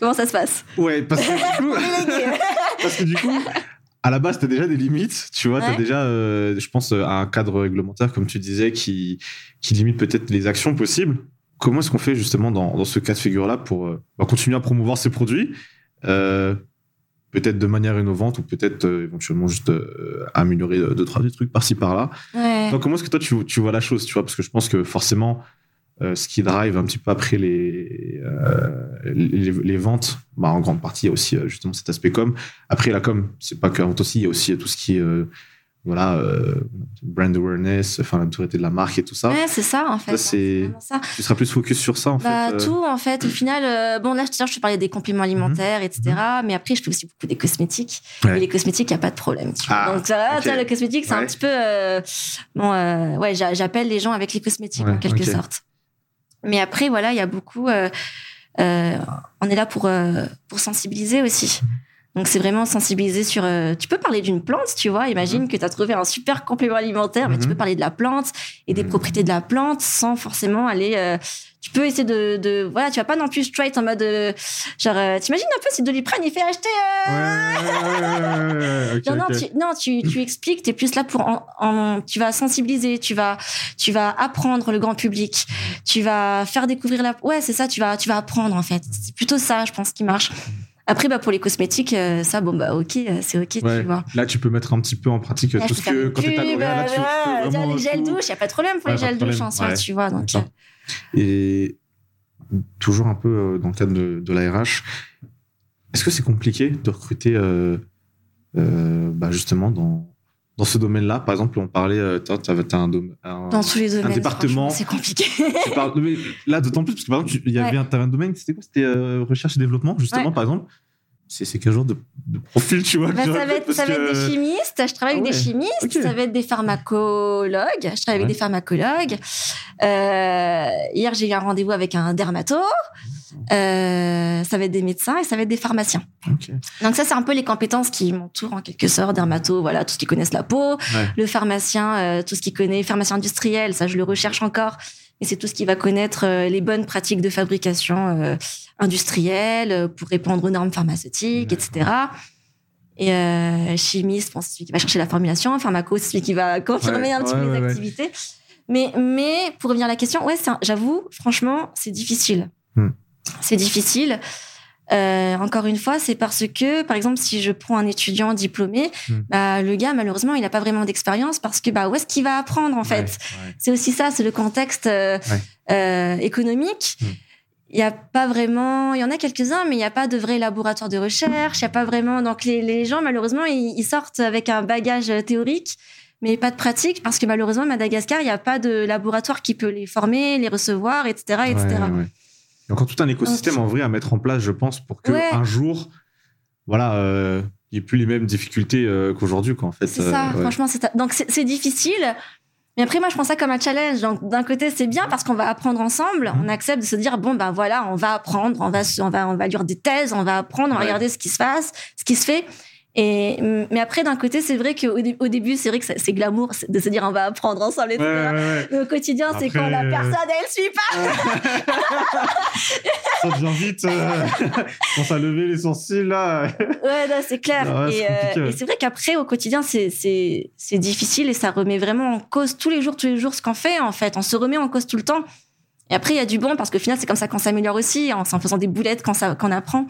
Comment ça se passe? Ouais, parce que du coup, parce que du coup, à la base, tu as déjà des limites, tu vois, tu as déjà, euh, je pense, euh, un cadre réglementaire, comme tu disais, qui, qui limite peut-être les actions possibles. Comment est-ce qu'on fait justement dans, dans ce cas de figure-là pour euh, bah, continuer à promouvoir ces produits, euh, peut-être de manière innovante ou peut-être éventuellement juste améliorer deux, trois petits trucs par-ci par-là? Ouais. donc, comment est-ce que toi, tu, tu vois la chose, tu vois? Parce que je pense que forcément, euh, ce qui drive un petit peu après les, euh, les, les ventes, bah, en grande partie, il y a aussi euh, justement cet aspect com. Après, la com, c'est pas que la vente aussi, il y a aussi tout ce qui est euh, voilà, brand awareness, enfin, la notoriété de la marque et tout ça. Ouais, c'est ça en fait. Ça, c'est- vraiment ça. Tu seras plus focus sur ça, en Bah, fait. tout en fait. Au final, bon là, je te parlais des compléments alimentaires, etc. Mais après, je fais aussi beaucoup des cosmétiques. Ouais. Et les cosmétiques, il y a pas de problème. tu vois. Ah, Donc ça, ok. tu vois, le cosmétique, c'est Ouais. un petit peu, bon, ouais, j'a- j'appelle les gens avec les cosmétiques en quelque sorte. Mais après, voilà, il y a beaucoup. on est là pour pour sensibiliser aussi. Donc c'est vraiment sensibiliser sur. tu peux parler d'une plante, tu vois. Imagine mhm. que tu as trouvé un super complément alimentaire, mais tu peux parler de la plante et des propriétés de la plante sans forcément aller tu peux essayer de, de voilà tu vas pas non plus straight en mode euh, genre euh, t'imagines un peu si Doliprane il fait acheter euh... non non, tu, non tu, tu expliques t'es plus là pour en, tu vas sensibiliser tu vas tu vas apprendre le grand public tu vas faire découvrir la ouais c'est ça tu vas tu vas apprendre en fait. C'est plutôt ça je pense qui marche. Après, bah, pour les cosmétiques, euh, ça, bon, bah, ok, c'est ok, tu vois. Là, tu peux mettre un petit peu en pratique tout ce que, quand t'es à L'Oréal, là, tu Les gels douche, il n'y a pas de problème pour les gels douche en soi, tu vois. Donc, et toujours un peu euh, dans le cadre de, de la RH, est-ce que c'est compliqué de recruter euh, euh, bah justement dans, dans ce domaine-là? Par exemple, on parlait, tu avais un, un, dans tous les domaines, département. C'est compliqué. là, d'autant plus parce que par exemple, il y avait un, un domaine, c'était quoi? C'était recherche et développement, justement, par exemple c'est quel genre de, de, profil, tu vois bah, Ça va, être, ça va être des chimistes. Je travaille avec ah des chimistes. Ça va être des pharmacologues. Je travaille avec des pharmacologues. Euh, hier, j'ai eu un rendez-vous avec un dermato. Euh, ça va être des médecins et ça va être des pharmaciens. Donc ça, c'est un peu les compétences qui m'entourent en quelque sorte. Dermato, voilà, tout ce qui connaissent la peau. Le pharmacien, euh, tout ce qui connaît pharmacien industriel, ça je le recherche encore. Et c'est tout ce qui va connaître euh, les bonnes pratiques de fabrication euh, industrielle euh, pour répondre aux normes pharmaceutiques, etc. Et euh, chimiste, c'est celui qui va chercher la formulation. Pharmaco, c'est celui qui va confirmer un petit peu les activités. Mais, mais pour revenir à la question, ouais, j'avoue, franchement, c'est difficile. Hmm. C'est difficile. Euh, encore une fois, c'est parce que, par exemple, si je prends un étudiant diplômé, hmm. bah, le gars, malheureusement, il n'a pas vraiment d'expérience parce que bah, où est-ce qu'il va apprendre, en fait? C'est aussi ça, c'est le contexte euh, euh, économique. Hmm. Il n'y a pas vraiment, il y en a quelques-uns, mais il n'y a pas de vrai laboratoire de recherche, il n'y a pas vraiment, donc les, les gens, malheureusement, ils, sortent avec un bagage théorique, mais pas de pratique, parce que malheureusement, à Madagascar, il n'y a pas de laboratoire qui peut les former, les recevoir, etc., etc a encore tout un écosystème en vrai à mettre en place, je pense, pour que un jour, voilà, euh, il n'y ait plus les mêmes difficultés euh, qu'aujourd'hui, quoi, en fait. C'est ça, euh, franchement, c'est donc c'est difficile. Mais après, moi, je prends ça comme un challenge. Donc, d'un côté, c'est bien parce qu'on va apprendre ensemble. Mhm. On accepte de se dire, bon, ben voilà, on va apprendre, on va, on va, on va lire des thèses, on va apprendre, on va regarder ce qui se passe, ce qui se fait. Et, mais après, d'un côté, c'est vrai qu'au au début, c'est vrai que c'est glamour de se dire on va apprendre ensemble, etc. au quotidien, c'est quand la euh, personne, elle suit pas. ça devient vite. Euh, commence à lever les sourcils, là. ouais, c'est clair. Euh, et, c'est vrai qu'après, au quotidien, c'est difficile et ça remet vraiment en cause tous les jours, tous les jours ce qu'on fait, en fait. On se remet en cause tout le temps. Et après, il y a du bon parce qu'au final, c'est comme ça qu'on s'améliore aussi, en, en faisant des boulettes quand, ça, quand on apprend.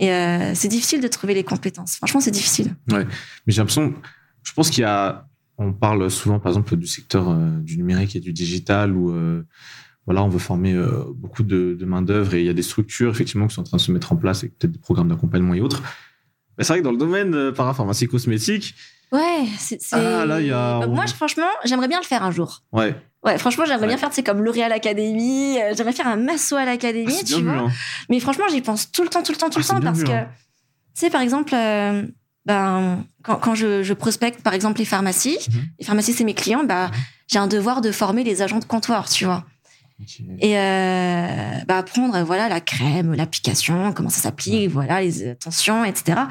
Et euh, c'est difficile de trouver les compétences. Franchement, c'est difficile. Ouais, mais j'ai l'impression, je pense qu'il y a, on parle souvent, par exemple, du secteur euh, du numérique et du digital où euh, voilà, on veut former beaucoup de, de main d'œuvre et il y a des structures effectivement qui sont en train de se mettre en place et peut-être des programmes d'accompagnement et autres. Mais c'est vrai que dans le domaine parapharmacie cosmétique, Ouais, c'est. Ah, là, y a... Moi, franchement, j'aimerais bien le faire un jour. Ouais. Ouais, franchement, j'aimerais bien faire, c'est comme L'Oréal Academy, euh, j'aimerais faire un masso à l'Académie, ah, tu vois. Hein. Mais franchement, j'y pense tout le temps, tout le temps, tout le ah, temps, parce que, hein. tu sais, par exemple, euh, ben, quand, quand je, je, prospecte, par exemple, les pharmacies, mhm. les pharmacies, c'est mes clients, bah, mhm. j'ai un devoir de former les agents de comptoir, tu vois. Et euh, bah, apprendre, voilà, la crème, l'application, comment ça s'applique, voilà, les tensions, etc.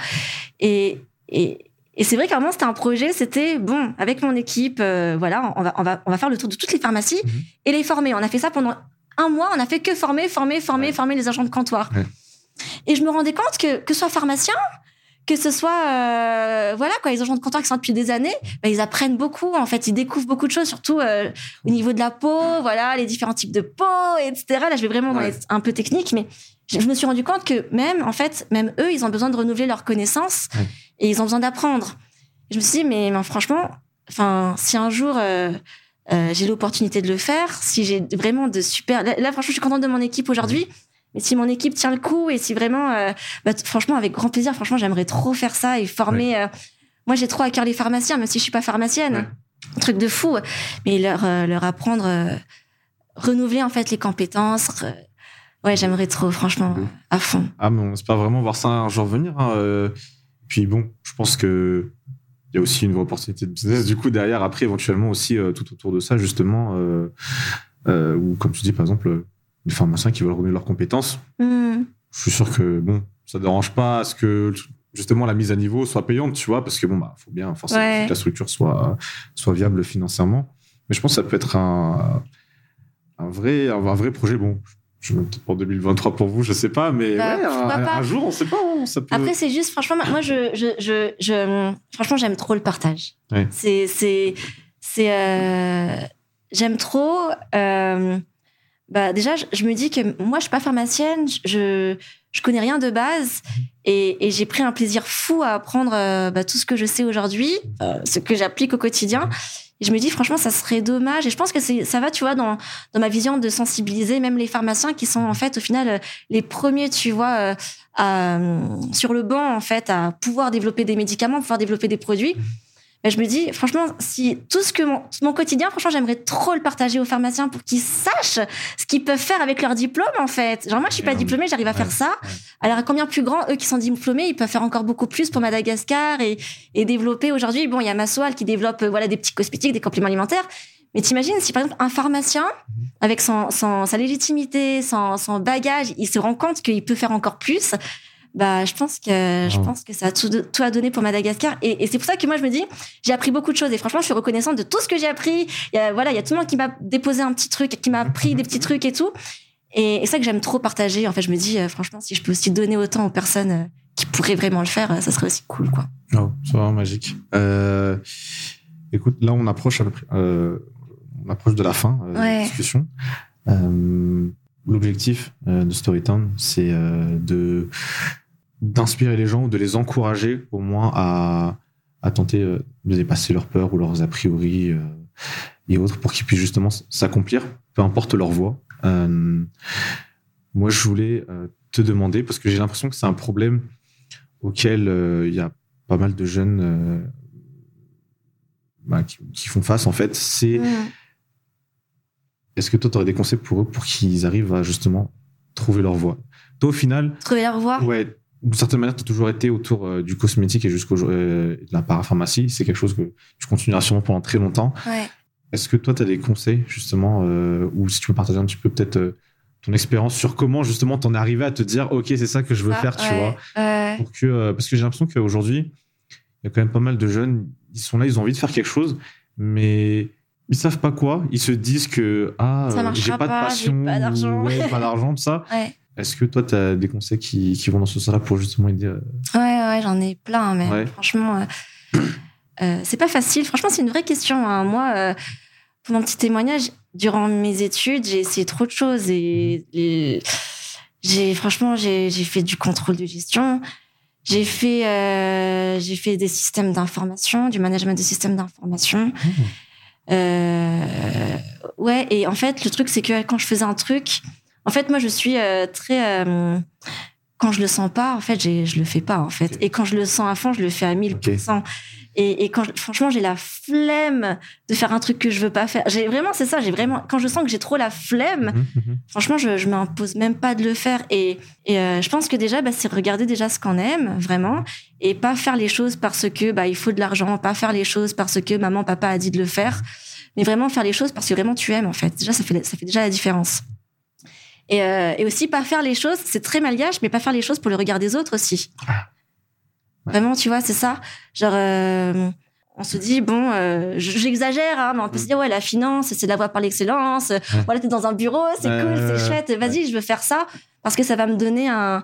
Et, et, et c'est vrai qu'à un moment, c'était un projet, c'était bon, avec mon équipe, euh, voilà, on va, on, va, on va faire le tour de toutes les pharmacies mhm. et les former. On a fait ça pendant un mois, on a fait que former, former, former, former les agents de comptoir. Et je me rendais compte que, que ce soit pharmacien, que ce soit, euh, voilà, quoi, les agents de comptoir qui sont depuis des années, bah, ils apprennent beaucoup, en fait, ils découvrent beaucoup de choses, surtout euh, au niveau de la peau, voilà, les différents types de peau, etc. Là, je vais vraiment être un peu technique, mais je me suis rendu compte que même, en fait, même eux, ils ont besoin de renouveler leurs connaissances et ils ont besoin d'apprendre. Je me suis dit, mais, franchement, enfin, si un jour euh, euh, j'ai l'opportunité de le faire, si j'ai vraiment de super, là, franchement, je suis contente de mon équipe aujourd'hui. Mais si mon équipe tient le coup et si vraiment, euh, bah, franchement, avec grand plaisir, franchement, j'aimerais trop faire ça et former. moi, j'ai trop à cœur les pharmaciens, même si je suis pas pharmacienne. Un truc de fou. Mais leur, leur apprendre, renouveler en fait les compétences Ouais, j'aimerais trop, franchement, à fond. Ah, mais on espère vraiment voir ça un jour venir. Hein, euh. Puis bon, je pense que il y a aussi une vraie opportunité de business. Du coup, derrière, après, éventuellement aussi, euh, tout autour de ça, justement, euh, ou comme tu dis, par exemple, des pharmaciens qui veulent renouveler leurs compétences. Hmm. Je suis sûr que bon, ça dérange pas à ce que justement la mise à niveau soit payante, tu vois, parce que bon, bah, faut bien forcément Ouais. que la structure soit, soit viable financièrement. Mais je pense que ça peut être un, un, vrai, un, vrai projet. Bon, je ne pour 2023 pour vous, je sais pas, mais Bah, ouais, un, pourquoi pas. un jour, on sait pas, hein, ça peut. Après, c'est juste, franchement, moi, je, je, je, je- franchement, j'aime trop le partage. Ouais. C'est, c'est, c'est, euh, j'aime trop. euh, bah, déjà, je, je me dis que moi, je suis pas pharmacienne, je, je connais rien de base, et, et j'ai pris un plaisir fou à apprendre euh, bah, tout ce que je sais aujourd'hui, ce que j'applique au quotidien. Et je me dis, franchement, ça serait dommage. Et je pense que ça va, tu vois, dans, ma vision de sensibiliser même les pharmaciens qui sont, en fait, au final, euh, les premiers, tu vois, euh, euh, sur le banc, en fait, à pouvoir développer des médicaments, pouvoir développer des produits. Mais je me dis, franchement, si tout ce que mon, mon quotidien, franchement, j'aimerais trop le partager aux pharmaciens pour qu'ils sachent ce qu'ils peuvent faire avec leur diplôme, en fait. Genre, moi, je suis pas diplômée, j'arrive à faire ça. ouais. Alors, combien plus grands, eux qui sont diplômés, ils peuvent faire encore beaucoup plus pour Madagascar et, et développer aujourd'hui. Bon, il y a Massoal qui développe, euh, voilà, des petits cosmétiques, des compléments alimentaires. Mais t'imagines si, par exemple, un pharmacien, avec son, son- sa légitimité, son, son bagage, il se rend compte qu'il peut faire encore plus. Bah, je pense que, je Wow. pense que ça a tout, tout à donner pour Madagascar. Et, et c'est pour ça que moi, je me dis, j'ai appris beaucoup de choses. Et franchement, je suis reconnaissante de tout ce que j'ai appris. Il y a, voilà, il y a tout le monde qui m'a déposé un petit truc, qui m'a appris des petits trucs et tout. Et, et c'est ça que j'aime trop partager. En fait, je me dis, euh, franchement, si je peux aussi donner autant aux personnes euh, qui pourraient vraiment le faire, euh, ça serait aussi cool, quoi. Oh, c'est vraiment magique. Euh, écoute, là, on approche, à peu près- euh, on approche de la fin euh, de la discussion. L'objectif de Storytown, c'est de d'inspirer les gens ou de les encourager au moins à, à tenter euh, de dépasser leurs peurs ou leurs a priori euh, et autres pour qu'ils puissent justement s'accomplir, peu importe leur voie. Euh, moi, je voulais euh, te demander, parce que j'ai l'impression que c'est un problème auquel euh, il y a pas mal de jeunes bah, qui, qui font face, en fait, c'est est-ce que toi, tu aurais des conseils pour eux pour qu'ils arrivent à justement trouver leur voie? Toi, au final, Trouver leur voie? ouais, d'une certaine manière, tu as toujours été autour euh, du cosmétique et jusqu'au euh, de la parapharmacie. C'est quelque chose que tu continueras sûrement pendant très longtemps. Ouais. Est-ce que toi, tu as des conseils, justement, euh, ou si tu peux partager un petit peu peut-être ton expérience sur comment, justement, t'en es arrivé à te dire, OK, c'est ça que je veux faire, tu ouais, vois pour que, parce que j'ai l'impression qu'aujourd'hui, il y a quand même pas mal de jeunes, ils sont là, ils ont envie de faire quelque chose, mais ils savent pas quoi. Ils se disent que ah, j'ai pas de pas, passion, j'ai pas d'argent. ou, ouais, pas d'argent, tout ça. Est-ce que toi, tu as des conseils qui, qui vont dans ce sens-là pour justement aider euh, Ouais, ouais, j'en ai plein, mais Ouais. franchement, euh, euh, c'est pas facile. Franchement, c'est une vraie question. hein. Moi, euh, pour mon petit témoignage, durant mes études, j'ai essayé trop de choses et, et j'ai franchement, j'ai fait du contrôle de gestion. J'ai fait, euh, j'ai fait des systèmes d'information, du management de systèmes d'information. Euh, ouais, et en fait, le truc, c'est que quand je faisais un truc, en fait, moi, je suis euh, très. euh, quand je le sens pas, en fait, je le fais pas, en fait. Et quand je le sens à fond, je le fais à 1000%. Et, et quand, je- franchement, j'ai la flemme de faire un truc que je veux pas faire. J'ai vraiment, c'est ça, j'ai vraiment, quand je sens que j'ai trop la flemme, Mhm, mhm. franchement, je, je m'impose même pas de le faire. Et, et euh, je pense que déjà, bah, c'est regarder déjà ce qu'on aime, vraiment, et pas faire les choses parce que bah, il faut de l'argent, pas faire les choses parce que maman, papa a dit de le faire, mais vraiment faire les choses parce que vraiment tu aimes, en fait. Déjà, ça fait, ça fait déjà la différence. Et, euh, et aussi, pas faire les choses, c'est très malgache, mais pas faire les choses pour le regard des autres aussi. Ouais. Vraiment, tu vois, c'est ça. Genre, euh, on se dit, bon, euh, j'exagère, hein, mais on peut se dire, ouais, la finance, c'est la voie par l'excellence. Voilà, t'es dans un bureau, c'est cool, c'est chouette, vas-y, je veux faire ça parce que ça va me donner un,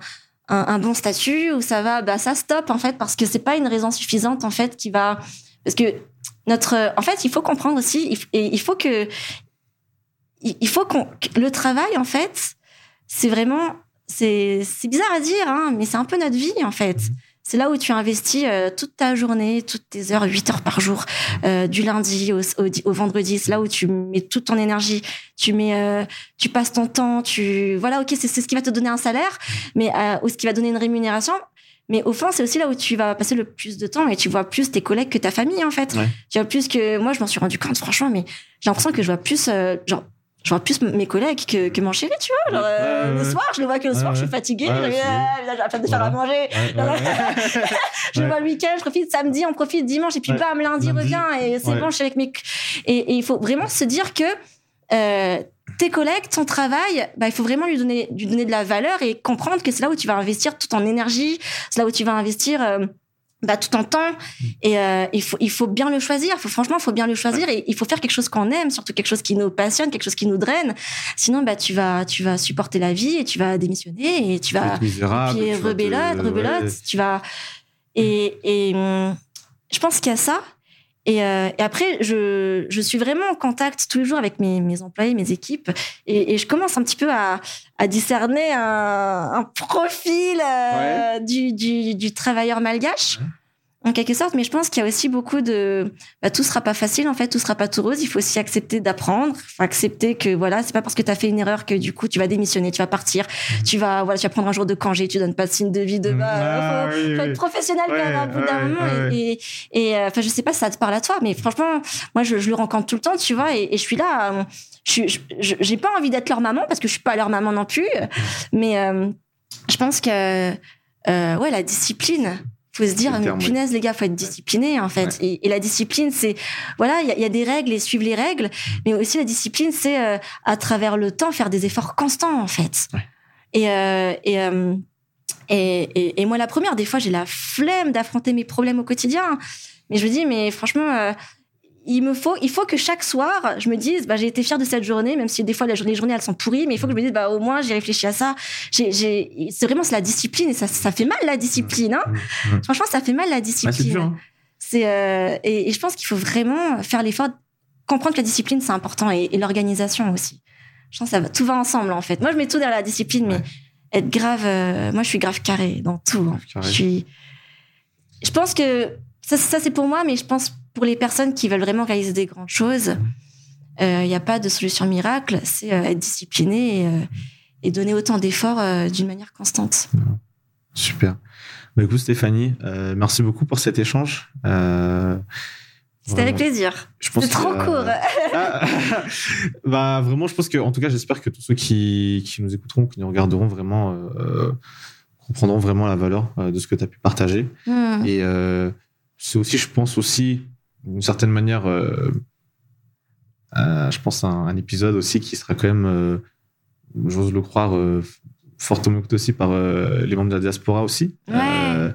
un, un bon statut ou ça va, bah, ça stop, en fait, parce que c'est pas une raison suffisante, en fait, qui va, parce que notre, en fait, il faut comprendre aussi, et il faut que, il, faut qu'on, le travail, en fait, c'est vraiment, c'est, c'est bizarre à dire, hein, mais c'est un peu notre vie, en fait. C'est là où tu investis euh, toute ta journée, toutes tes heures, 8 heures par jour, euh, du lundi au, au, au vendredi. C'est là où tu mets toute ton énergie, tu mets, euh, tu passes ton temps, tu, voilà, ok, c'est c'est ce qui va te donner un salaire, mais euh, ou ce qui va donner une rémunération. Mais au fond, c'est aussi là où tu vas passer le plus de temps et tu vois plus tes collègues que ta famille, en fait. Ouais. Tu vois plus que moi, je m'en suis rendu compte, franchement, mais j'ai l'impression que je vois plus, euh, genre, je vois plus mes collègues que, que mon chéri, tu vois. Genre, euh, Ouais, ouais, le soir, je le vois que le Ouais, soir, je suis fatiguée. Euh, j'ai la flemme de faire à manger. Je vois le week-end, je profite samedi, on profite dimanche, et puis bam, lundi, Lundi. revient, et c'est bon, je suis avec mes. Et, et il faut vraiment se dire que euh, tes collègues, ton travail, bah, il faut vraiment lui donner, lui donner de la valeur et comprendre que c'est là où tu vas investir toute ton énergie, c'est là où tu vas investir euh, bah, tout ton temps. Et euh, il, faut, il faut bien le choisir. Faut, franchement, il faut bien le choisir et il faut faire quelque chose qu'on aime, surtout quelque chose qui nous passionne, quelque chose qui nous draine. Sinon, bah, tu vas, tu vas supporter la vie et tu vas démissionner et tu vas, misérable, puis tu vas rebelote, te- rebelote, ouais. tu vas. Et, et hum, je pense qu'il y a ça. Et, euh, et après, je, je suis vraiment en contact tous les jours avec mes, mes employés, mes équipes, et, et je commence un petit peu à, à discerner un, un profil euh, du, du, du travailleur malgache. En quelque sorte, mais je pense qu'il y a aussi beaucoup de, bah, tout sera pas facile en fait, tout sera pas tout rose. Il faut aussi accepter d'apprendre, accepter que voilà, c'est pas parce que tu as fait une erreur que du coup tu vas démissionner, tu vas partir, tu vas voilà, tu vas prendre un jour de congé, tu donnes pas de signe de vie de bah, Ah, faut, oui, faut oui. être professionnel quand même à bout d'un moment. Et, euh, enfin, je sais pas si ça te parle à toi, mais franchement, moi je, je le rencontre tout le temps, tu vois, et, et je suis là, euh, je j'ai pas envie d'être leur maman parce que je suis pas leur maman non plus, mais euh, je pense que euh, ouais, la discipline. Faut se dire, mais punaise, les gars, faut être discipliné, en fait. Et, et la discipline, c'est, voilà, il y, a- il y a des règles et suivre les règles. Mais aussi, la discipline, c'est, euh, à travers le temps, faire des efforts constants, en fait. Ouais. Et, euh, et, euh, et, et, et moi, la première, des fois, j'ai la flemme d'affronter mes problèmes au quotidien. Mais je me dis, mais franchement, euh, il me faut, il faut que chaque soir, je me dise, bah, j'ai été fière de cette journée, même si des fois les journées, les journées elles sont pourries, mais il faut que je me dise, bah, au moins j'ai réfléchi à ça. J'ai, c'est vraiment c'est la discipline et ça, ça fait mal la discipline. Hein. Mm, mm. Franchement, ça fait mal la Ah, discipline. c'est hein. Euh, et, et je pense qu'il faut vraiment faire l'effort, comprendre que la discipline c'est important et, et l'organisation aussi. Je pense que ça va, tout va ensemble en fait. Moi, je mets tout derrière la discipline, mais être grave, euh, moi, je suis grave carré dans tout. hein. Carré. Je suis. Je pense que ça, ça c'est pour moi, mais je pense pour les personnes qui veulent vraiment réaliser des grandes choses, Mhm. il n'y a pas de solution miracle. C'est euh, être discipliné et, euh, et donner autant d'efforts euh, d'une manière constante. Super. Bah, écoute, Stéphanie, euh, merci beaucoup pour cet échange. Euh, C'était avec plaisir. Je pense C'est trop que, euh, court. Ah, bah vraiment, je pense que, en tout cas, j'espère que tous ceux qui, qui nous écouteront, qui nous regarderont vraiment, euh, comprendront vraiment la valeur euh, de ce que tu as pu partager. Hmm. Et euh, c'est aussi, je pense aussi, d'une certaine manière, euh, euh, je pense un, un épisode aussi qui sera quand même, euh, j'ose le croire, euh, fortement écouté aussi par euh, les membres de la diaspora aussi. Ouais. Euh,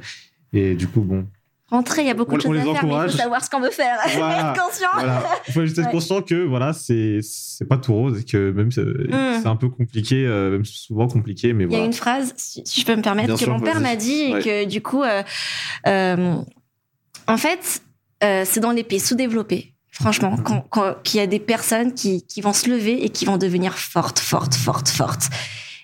et du coup, bon, Rentrer, il y a beaucoup On- de choses à faire, mais il faut savoir ce qu'on veut faire. Voilà. être conscient. voilà. Il faut juste être Ouais. conscient que voilà, c'est pas tout rose et que même c'est Mm. c'est un peu compliqué, euh, même souvent compliqué, mais Il y a voilà. une phrase, si, je peux me permettre, Bien que sûr, mon père m'a dit et Ouais. que du coup, euh, euh, en fait, euh, c'est dans les pays sous-développés, franchement, Mhm. qu'il y a des personnes qui, qui vont se lever et qui vont devenir fortes, fortes, fortes, fortes.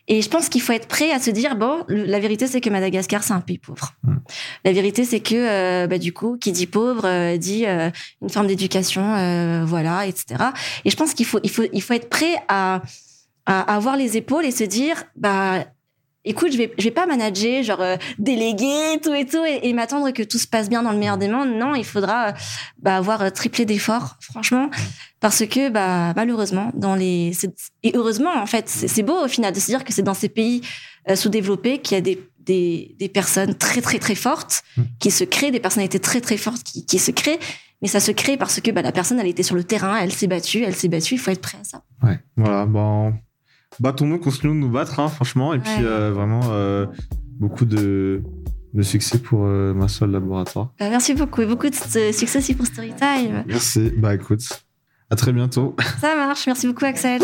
Et je pense qu'il faut être prêt à se dire bon, la vérité c'est que Madagascar c'est un pays pauvre. Mhm. La vérité c'est que euh, bah, du coup, qui dit pauvre euh, dit euh, une forme d'éducation, euh, voilà, etc. Et je pense qu'il faut, il faut, il faut être prêt à, à avoir les épaules et se dire bah écoute, je vais, je vais pas manager, genre euh, déléguer tout et tout, et, et m'attendre que tout se passe bien dans le meilleur des mondes. Non, il faudra euh, bah, avoir euh, triplé d'efforts, franchement, parce que bah malheureusement, dans les et heureusement en fait, c'est beau au final de se dire que c'est dans ces pays euh, sous-développés qu'il y a des des, des personnes très très très fortes Mm. qui se créent, des personnalités très très fortes qui, qui se créent. Mais ça se crée parce que bah, la personne, elle était sur le terrain, elle s'est battue, elle s'est battue, il faut être prêt à ça. Ouais, voilà, bon, battons-nous, continuons de nous battre, hein, franchement, et puis euh, vraiment euh, beaucoup de, de succès pour euh, ma seule laboratoire. Bah, merci beaucoup et beaucoup de succès aussi pour Storytime. Merci, bah écoute, à très bientôt. Ça marche, merci beaucoup Axel.